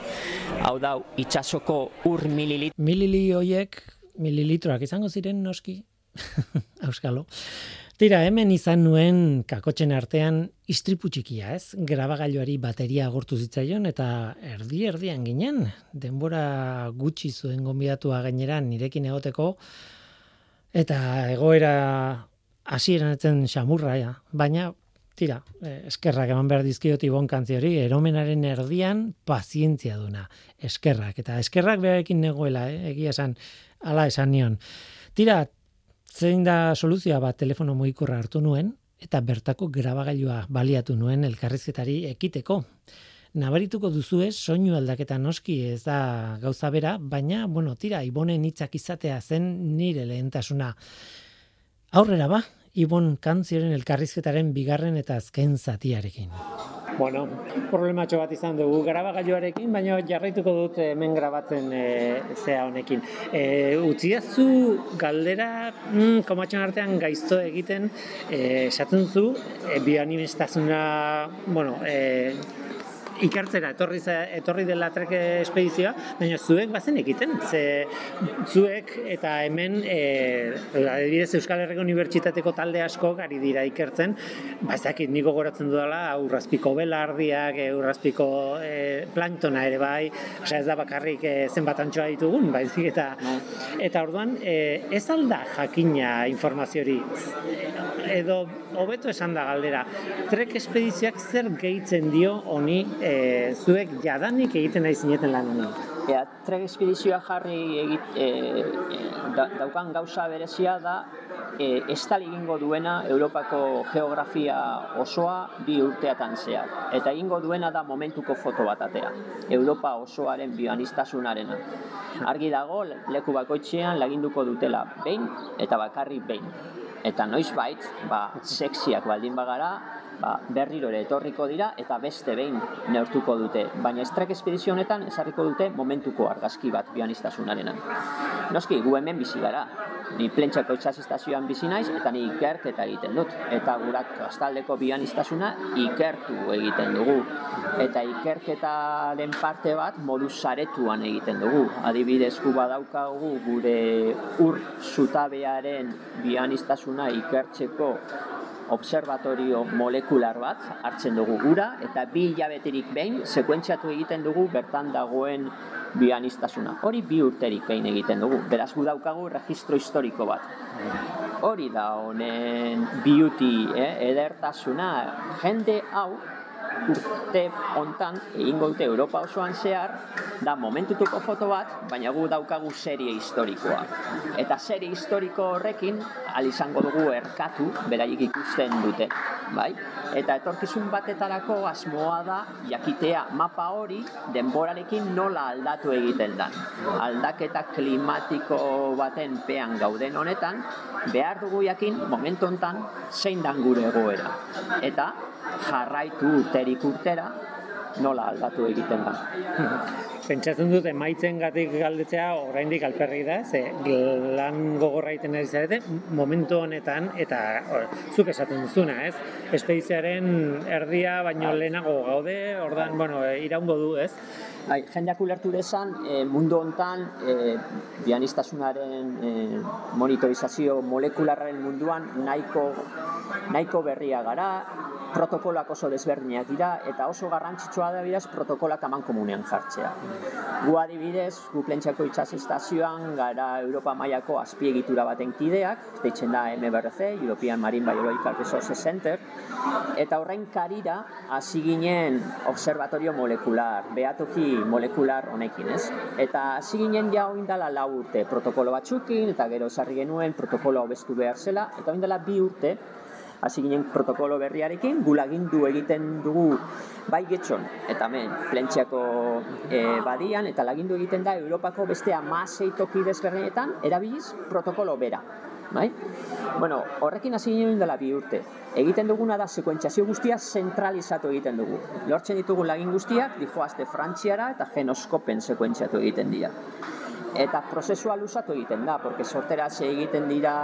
Hau da itxasoko ur mililit... Milili hoiek, mililitroak izango ziren noski, Euskalo. Tira, hemen izan nuen kakotzen artean istripu txikia, ez? Grabagailuari bateria agortu zitzaion eta erdi erdian ginen, denbora gutxi zuen gonbidatua gainera nirekin egoteko eta egoera hasieran etzen xamurra ja, baina tira, eh, eskerrak eman behar dizkiot ibon kantzi hori, eromenaren erdian pazientzia duna, eskerrak, eta eskerrak beharekin negoela, eh? egia esan, ala esan nion. Tira, zein da soluzioa bat telefono mugikorra hartu nuen eta bertako grabagailua baliatu nuen elkarrizketari ekiteko. Nabarituko duzue soinu aldaketa noski ez da gauza bera, baina bueno, tira Ibonen hitzak izatea zen nire lehentasuna. Aurrera ba, Ibon kantzioren elkarrizketaren bigarren eta azken zatiarekin. Bueno, problematxo bat izan dugu grabagailuarekin, baina jarraituko dut hemen grabatzen e, zea honekin. E, utziazu galdera mm, komatxon artean gaizto egiten e, esaten zu e, bioanimestazuna bueno, e, ikartzera etorri etorri dela trek espedizioa, baina zuek bazen egiten. Ze zuek eta hemen eh adibidez Euskal Herriko Unibertsitateko talde asko gari dira ikertzen, ba ezakit niko goratzen dudala urrazpiko belardiak, urrazpiko e, planktona ere bai, osea ez da bakarrik e, zenbat antxoa ditugun, baizik eta eta orduan e, ez alda jakina informazio hori edo hobeto esan da galdera. Trek espedizioak zer gehitzen dio honi e, zuek jadanik egiten nahi zineten lan honi? Ea, trek espedizioa jarri egit, e, daukan gauza berezia da e, estal egingo duena Europako geografia osoa bi urteatan zehar. Eta egingo duena da momentuko foto bat atea. Europa osoaren bioanistasunarena. Argi dago, leku bakoitzean laginduko dutela behin eta bakarri behin. Eta noiz bait, ba, seksiak baldin bagara, ba, berriro ere etorriko dira eta beste behin neurtuko dute. Baina estrek espedizio honetan esarriko dute momentuko argazki bat bianistasunarena. Noski, gu hemen bizi gara. Ni plentsako itxasistazioan bizi naiz eta ni ikerketa egiten dut. Eta gurak astaldeko bianistasuna ikertu egiten dugu. Eta ikerketaren parte bat modu saretuan egiten dugu. Adibidez gu badaukagu gure ur zutabearen bianistasuna ikertzeko observatorio molekular bat hartzen dugu gura eta bi hilabeterik behin sekuentziatu egiten dugu bertan dagoen bianistasuna. Hori bi urterik behin egiten dugu. Beraz gu daukagu registro historiko bat. Hori da honen beauty, eh, edertasuna, jende hau urte hontan egingo dute Europa osoan zehar da momentutuko foto bat, baina gu daukagu serie historikoa. Eta serie historiko horrekin al izango dugu erkatu beraiek ikusten dute, bai? Eta etorkizun batetarako asmoa da jakitea mapa hori denborarekin nola aldatu egiten da. Aldaketa klimatiko baten pean gauden honetan, behar dugu jakin momentu hontan zein dan gure egoera. Eta jarraitu urterik urtera nola aldatu egiten da. Pentsatzen dut emaitzen gatik galdetzea oraindik alperri da, ze lan gogorra egiten ari zarete momentu honetan eta zuk esaten duzuna, ez? Espediziaren erdia baino lehenago gaude, ordan, bueno, iraungo du, ez? Bai, jendeak ulertu desan, e, mundu hontan e, bianistasunaren e, monitorizazio molekularren munduan nahiko nahiko berria gara, protokoloak oso desberdinak dira eta oso garrantzitsua da bidez protokolak aman komunean jartzea. Gu adibidez, gu plentsako itxas estazioan gara Europa mailako azpiegitura baten kideak, deitzen da MBRC, European Marine Biological Resources Center, eta horrein karira hasi ginen observatorio molekular, behatoki molekular honekin, ez? Eta hasi ginen ja oindala lau urte protokolo batzukin, eta gero sarri genuen protokolo hobestu behar zela, eta oindala bi urte hasi ginen protokolo berriarekin, gulagindu egiten dugu bai getxon, eta hemen plentxiako e, badian, eta lagindu egiten da Europako beste amasei toki desberdinetan, erabiliz protokolo bera. Bai? Bueno, horrekin hasi ginen dela bi urte. Egiten duguna da sekuentziazio guztia zentralizatu egiten dugu. Lortzen ditugu lagin guztiak, dijoazte frantziara eta genoskopen sekuentziatu egiten dira eta prozesua luzatu egiten da, porque sortera egiten dira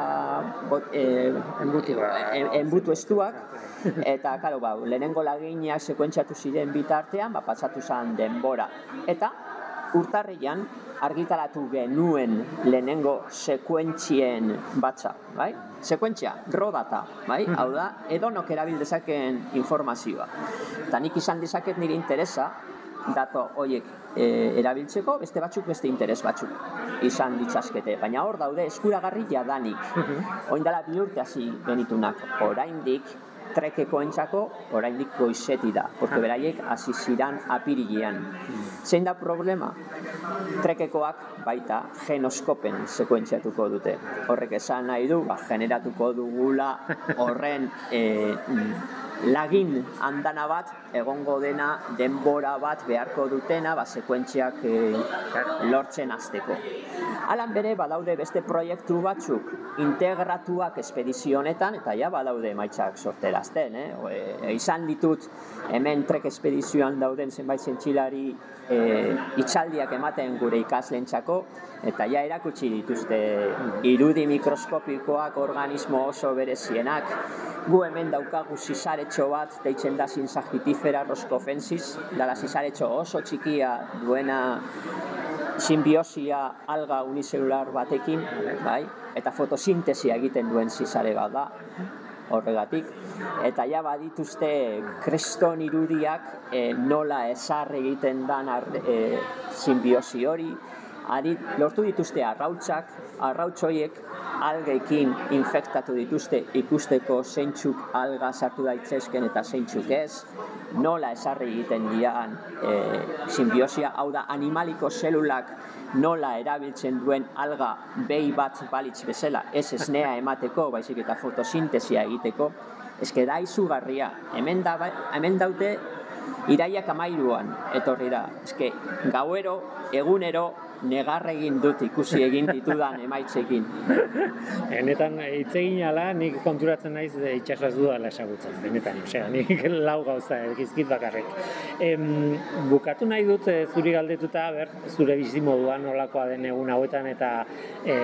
bot, e, enbutu estuak, eta, karo, ba, lehenengo laginak sekuentziatu ziren bitartean, ba, patsatu zen denbora. Eta, urtarrian, argitaratu genuen lehenengo sekuentzien batza, bai? Sekuentzia, rodata, bai? Hau da, edonok erabil dezaken informazioa. Eta nik izan dezaket nire interesa, dato horiek e, erabiltzeko, beste batzuk beste interes batzuk izan ditzazkete. Baina hor daude eskuragarri jadanik. Oin dela bi urte hasi genitunak oraindik trekeko entzako oraindik goizeti da, porque beraiek hasi ziran apirilean. Zein da problema? Trekekoak baita genoskopen sekuentziatuko dute. Horrek esan nahi du, ba, generatuko dugula horren e, lagin andana bat egongo dena denbora bat beharko dutena ba sekuentziak e, lortzen hasteko. Alan bere badaude beste proiektu batzuk integratuak espedizio honetan eta ja badaude emaitzak sorterazten, eh? E, izan ditut hemen trek espedizioan dauden zenbait zentxilari e, itxaldiak ematen gure ikasleentzako eta ja erakutsi dituzte irudi mikroskopikoak organismo oso berezienak. Gu hemen daukagu zizaretxo bat deitzen da zinzagitifera roskofensis dala zizaretxo oso txikia duena simbiosia alga unicelular batekin bai? eta fotosintesia egiten duen zizare bat da horregatik. Eta ja badituzte kreston irudiak e, nola esar egiten dan e, simbiosi hori Ari, lortu dituzte arrautzak, arrautzoiek algekin infektatu dituzte ikusteko zeintzuk alga sartu daitzesken eta zeintzuk ez, nola esarri egiten dian e, simbiosia, hau da animaliko zelulak nola erabiltzen duen alga behi bat balitz bezala, ez esnea emateko, baizik eta fotosintesia egiteko, eske da izugarria, hemen, da, hemen daute iraiak amairuan etorri da, eske gauero, egunero, negar egin dut ikusi egin ditudan emaitzekin. Benetan hitz egin ala nik konturatzen naiz de itsasaz dudala esagutzen. Benetan, osea, nik lau gauza egizkit bakarrik. Em, bukatu nahi dut e, zuri galdetuta ber zure bizi moduan nolakoa den egun hauetan eta e,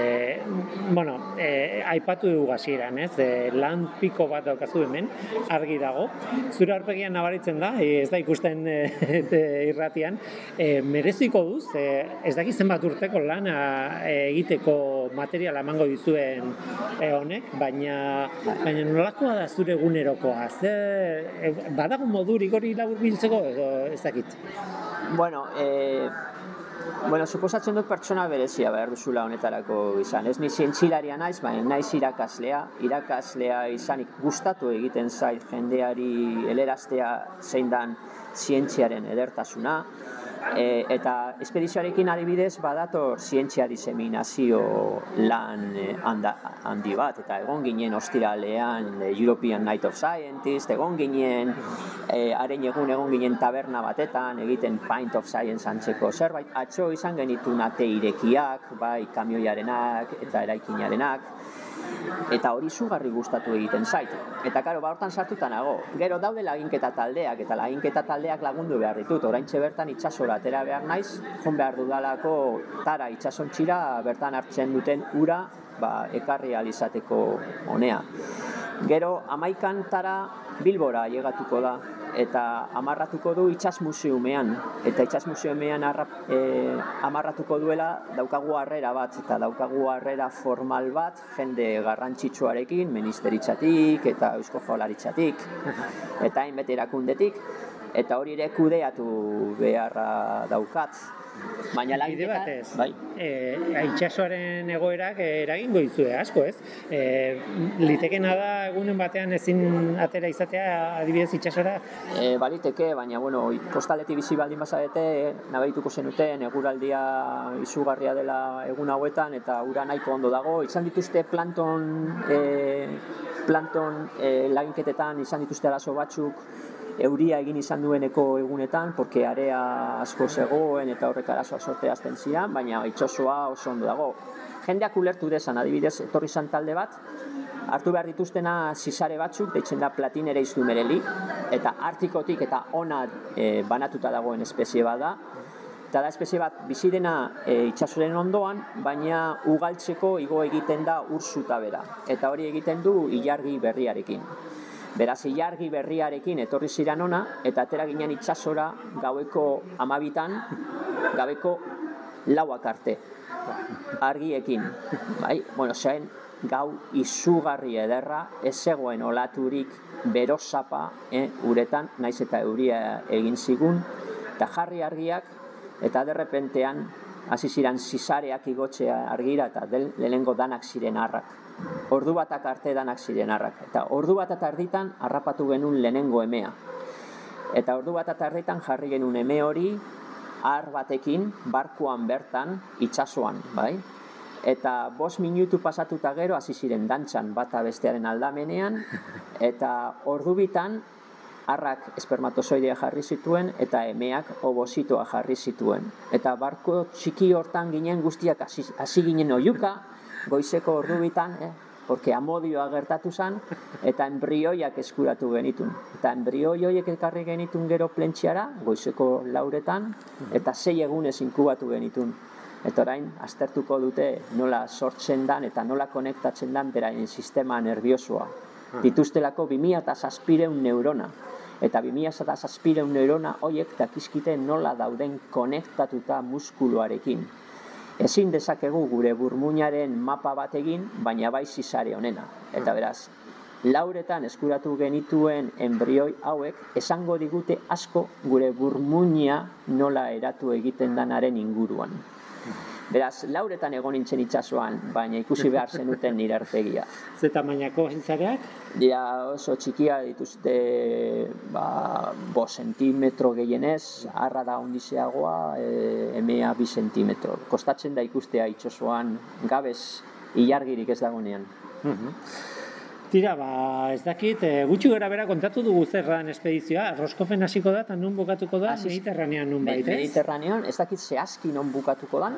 bueno, e, aipatu dugu hasieran, ez? E, lan piko bat daukazu hemen argi dago. Zure aurpegian nabaritzen da, ez da ikusten e, irratian, e, mereziko duz, e, ez dakiz zenbat urteko lana egiteko materiala emango dizuen e, honek, baina baina nolakoa da zure egunerokoa? Ze e, badago modurik hori laburbiltzeko edo ez dakit. Bueno, eh Bueno, suposatzen dut pertsona berezia behar duzula honetarako izan. Ez ni zientzilaria naiz, baina naiz irakaslea. Irakaslea izanik gustatu egiten zait jendeari eleraztea zein dan zientziaren edertasuna. E, eta espedizioarekin adibidez badator zientzia diseminazio lan e, handi bat eta egon ginen ostiralean e, European Night of Scientist egon ginen e, haren egun egon ginen taberna batetan egiten Pint of Science antzeko zerbait. Atxo izan genitu nate irekiak bai kamioiarenak eta eraikinarenak eta hori zugarri gustatu egiten zait. Eta karo, ba hortan sartuta nago. Gero daude laginketa taldeak eta laginketa taldeak lagundu behar ditut. Oraintxe bertan itsasora atera behar naiz, jon behar dudalako tara itsasontxira bertan hartzen duten ura, ba ekarri alizateko honea. Gero amaikan tara Bilbora llegatuko da eta amarratuko du itsas museumean eta itsas museumean e, amarratuko duela daukagu harrera bat. Eta daukagu harrera formal bat jende garrantzitsuarekin ministeritzatik eta eusko jolaritzatik eta hainbet erakundetik eta hori ere kudeatu beharra daukat. Baina Bide laginetan, batez, bai. e, itxasoaren egoerak eh, eragingo dizue asko, ez? E, litekena da egunen batean ezin atera izatea adibidez itxasora, E, baliteke, baina bueno, kostaletik bizi baldin bazarete, nabarituko zenuten eguraldia izugarria dela egun hauetan eta ura nahiko ondo dago. Izan dituzte planton e, planton e, laginketetan izan dituzte arazo batzuk euria egin izan dueneko egunetan, porque area asko zegoen eta horrek arazoa sorte azten ziren, baina itxosoa oso ondo dago. Jendeak ulertu desan, adibidez, etorri zan talde bat, hartu behar dituztena zizare batzuk, deitzen da platinere iztu mereli, eta artikotik eta ona e, banatuta dagoen espezie bat da, eta da espezie bat bizi dena e, itxasoren ondoan, baina ugaltzeko igo egiten da ursuta bera, eta hori egiten du ilargi berriarekin. Beraz, ilargi berriarekin etorri ziren ona, eta atera ginen itsasora gaueko amabitan, gabeko lauak arte argiekin. Bai, bueno, zen gau izugarri ederra, ez zegoen olaturik berosapa eh, uretan, naiz eta euria egin zigun, eta jarri argiak, eta derrepentean hasi ziren zizareak igotzea argira, eta lehenengo danak ziren arrak. Ordu batak arte danak ziren arrak. Eta ordu bat eta erditan harrapatu genuen lehenengo emea. Eta ordu bat eta erditan jarri genuen eme hori, har batekin, barkuan bertan, itsasoan, bai? Eta bost minutu pasatuta gero hasi ziren dantzan bata bestearen aldamenean, eta ordu bitan, harrak espermatozoidea jarri zituen eta emeak obositoa jarri zituen. Eta barko txiki hortan ginen guztiak hasi ginen oiuka, goizeko ordu bitan, eh? porque amodioa gertatu zen, eta embrioiak eskuratu genitun. Eta embrioi horiek ekarri genitun gero plentxiara, goizeko lauretan, eta sei egunez inkubatu genitun. Eta orain, aztertuko dute nola sortzen dan eta nola konektatzen dan beraien sistema nerviosoa. Dituztelako 2000 eta zazpireun neurona. Eta 2000 eta zazpireun neurona horiek dakizkite nola dauden konektatuta muskuluarekin. Ezin dezakegu gure burmuinaren mapa bat egin, baina bai zizare honena. Eta beraz, lauretan eskuratu genituen embrioi hauek esango digute asko gure burmuina nola eratu egiten danaren inguruan. Beraz, lauretan egon nintzen itsasoan, baina ikusi behar zenuten nire artegia. ze tamainako zizareak, Dira oso txikia dituzte ba, bo sentimetro gehienez, arra da ondizeagoa, e, emea bi sentimetro. Kostatzen da ikustea itxosoan gabez ilargirik ez dagoenean. Tira, ba, ez dakit, e, gutxi gara bera kontatu dugu zerran espedizioa, Roskofen hasiko da, eta nun bukatuko da, Hasi- Mediterranean nun Me- baita, ez? Mediterranean, ez dakit zehazki non bukatuko dan,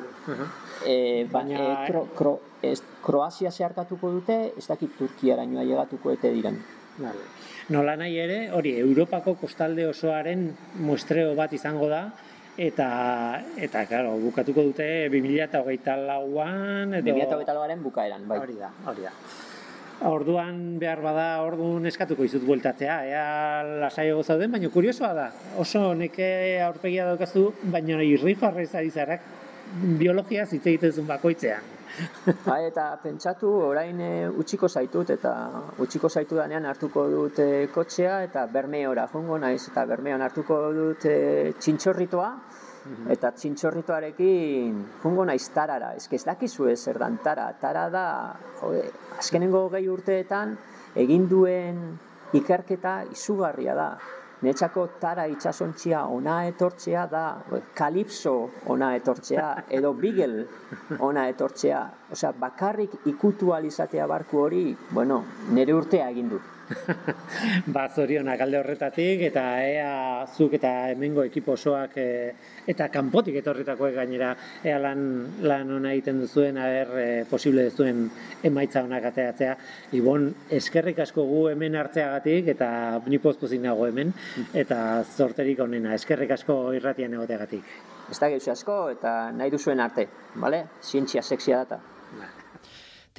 e, ba, Baina- e, kro, kro, ez, Kroazia zeharkatuko dute, ez dakit Turkiarainoa llegatuko ete diren. Vale. Nola nahi ere, hori, Europako kostalde osoaren muestreo bat izango da, eta, eta claro, bukatuko dute 2008 lauan, edo... 2008 bukaeran, bai. Hori da, hori da. Orduan behar bada, orduan eskatuko izut bueltatzea, ea lasaiago zauden, baina kuriosoa da. Oso neke aurpegia daukazu, baina irrifarrez ari zarak biologia hitz egiten zuen bakoitzean. Bai, eta pentsatu, orain e, utziko zaitut, eta utziko zaitu danean hartuko dut e, kotxea, eta bermeora jongo naiz, eta bermean hartuko dut e, txintxorritoa, eta txintxorritoarekin jongo naiz tarara, ez ez dakizu ez zer dan tara, tara da, jode, azkenengo gehi urteetan, egin duen ikerketa izugarria da. Netxako tara itxasontzia ona etortzea da, kalipso ona etortzea, edo bigel ona etortzea. Osea, bakarrik ikutu alizatea barku hori, bueno, nire urtea egin du. Ba, zorionak alde horretatik, eta ea zuk eta hemengo ekipo osoak e, eta kanpotik etorritakoek gainera ea lan, lan ona egiten duzuen, aber e, posible duzuen emaitza onak ateratzea. Ibon, eskerrik asko gu hemen hartzeagatik, eta ni pozpozik nago hemen, eta zorterik onena, eskerrik asko irratian egoteagatik. Ez da asko eta nahi duzuen arte, bale? Zientzia sexia data.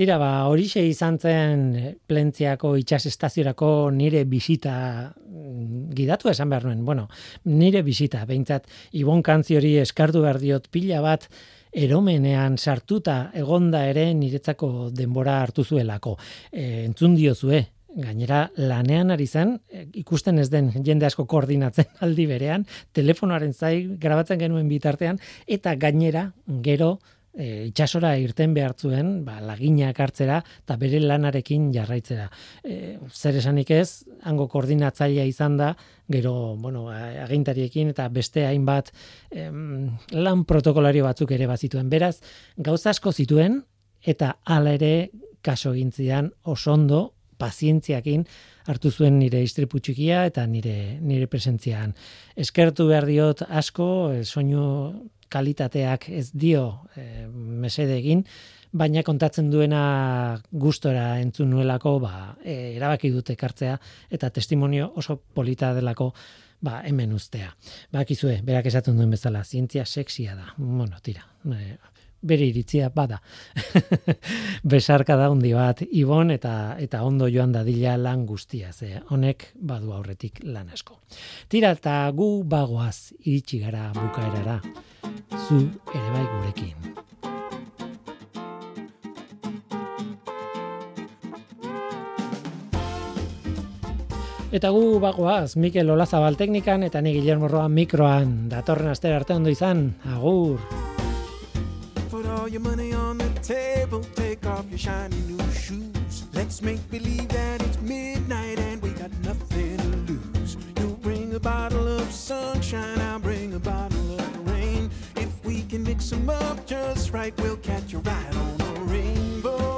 Tira, ba, horixe izan zen plentziako itxasestaziorako nire bisita mm, gidatu esan behar nuen. Bueno, nire bisita, behintzat, Ibon kantzi hori eskartu behar diot pila bat eromenean sartuta egonda ere niretzako denbora hartu zuelako. E, entzun diozue, gainera lanean ari zen, eh, ikusten ez den jende asko koordinatzen aldi berean, telefonoaren zai grabatzen genuen bitartean, eta gainera, gero, e, itxasora irten behartzuen, ba, laginak hartzera, eta bere lanarekin jarraitzera. E, zer esanik ez, hango koordinatzailea izan da, gero, bueno, agintariekin eta beste hainbat em, lan protokolario batzuk ere bazituen. Beraz, gauza asko zituen, eta hala ere kaso gintzian osondo, pazientziakin, hartu zuen nire istripu txikia eta nire nire presentzian. Eskertu behar diot asko, soinu kalitateak ez dio e, mesede egin, baina kontatzen duena gustora entzun nuelako, ba, e, erabaki dute ekartzea eta testimonio oso polita delako ba, hemen ustea. Bakizue, berak esaten duen bezala, zientzia sexia da. Bueno, tira. E, bere iritzia bada. Besarka da hundi bat, Ibon eta eta ondo joan dadila lan guztia, ze honek badu aurretik lan asko. Tira eta gu bagoaz iritsi gara bukaerara. Zu ere bai gurekin. Eta gu bagoaz, Mikel Olazabal teknikan eta ni Guillermo Roa mikroan datorren astera arte ondo izan. Agur. Your money on the table, take off your shiny new shoes. Let's make believe that it's midnight and we got nothing to lose. You bring a bottle of sunshine, I'll bring a bottle of rain. If we can mix them up just right, we'll catch a ride on a rainbow.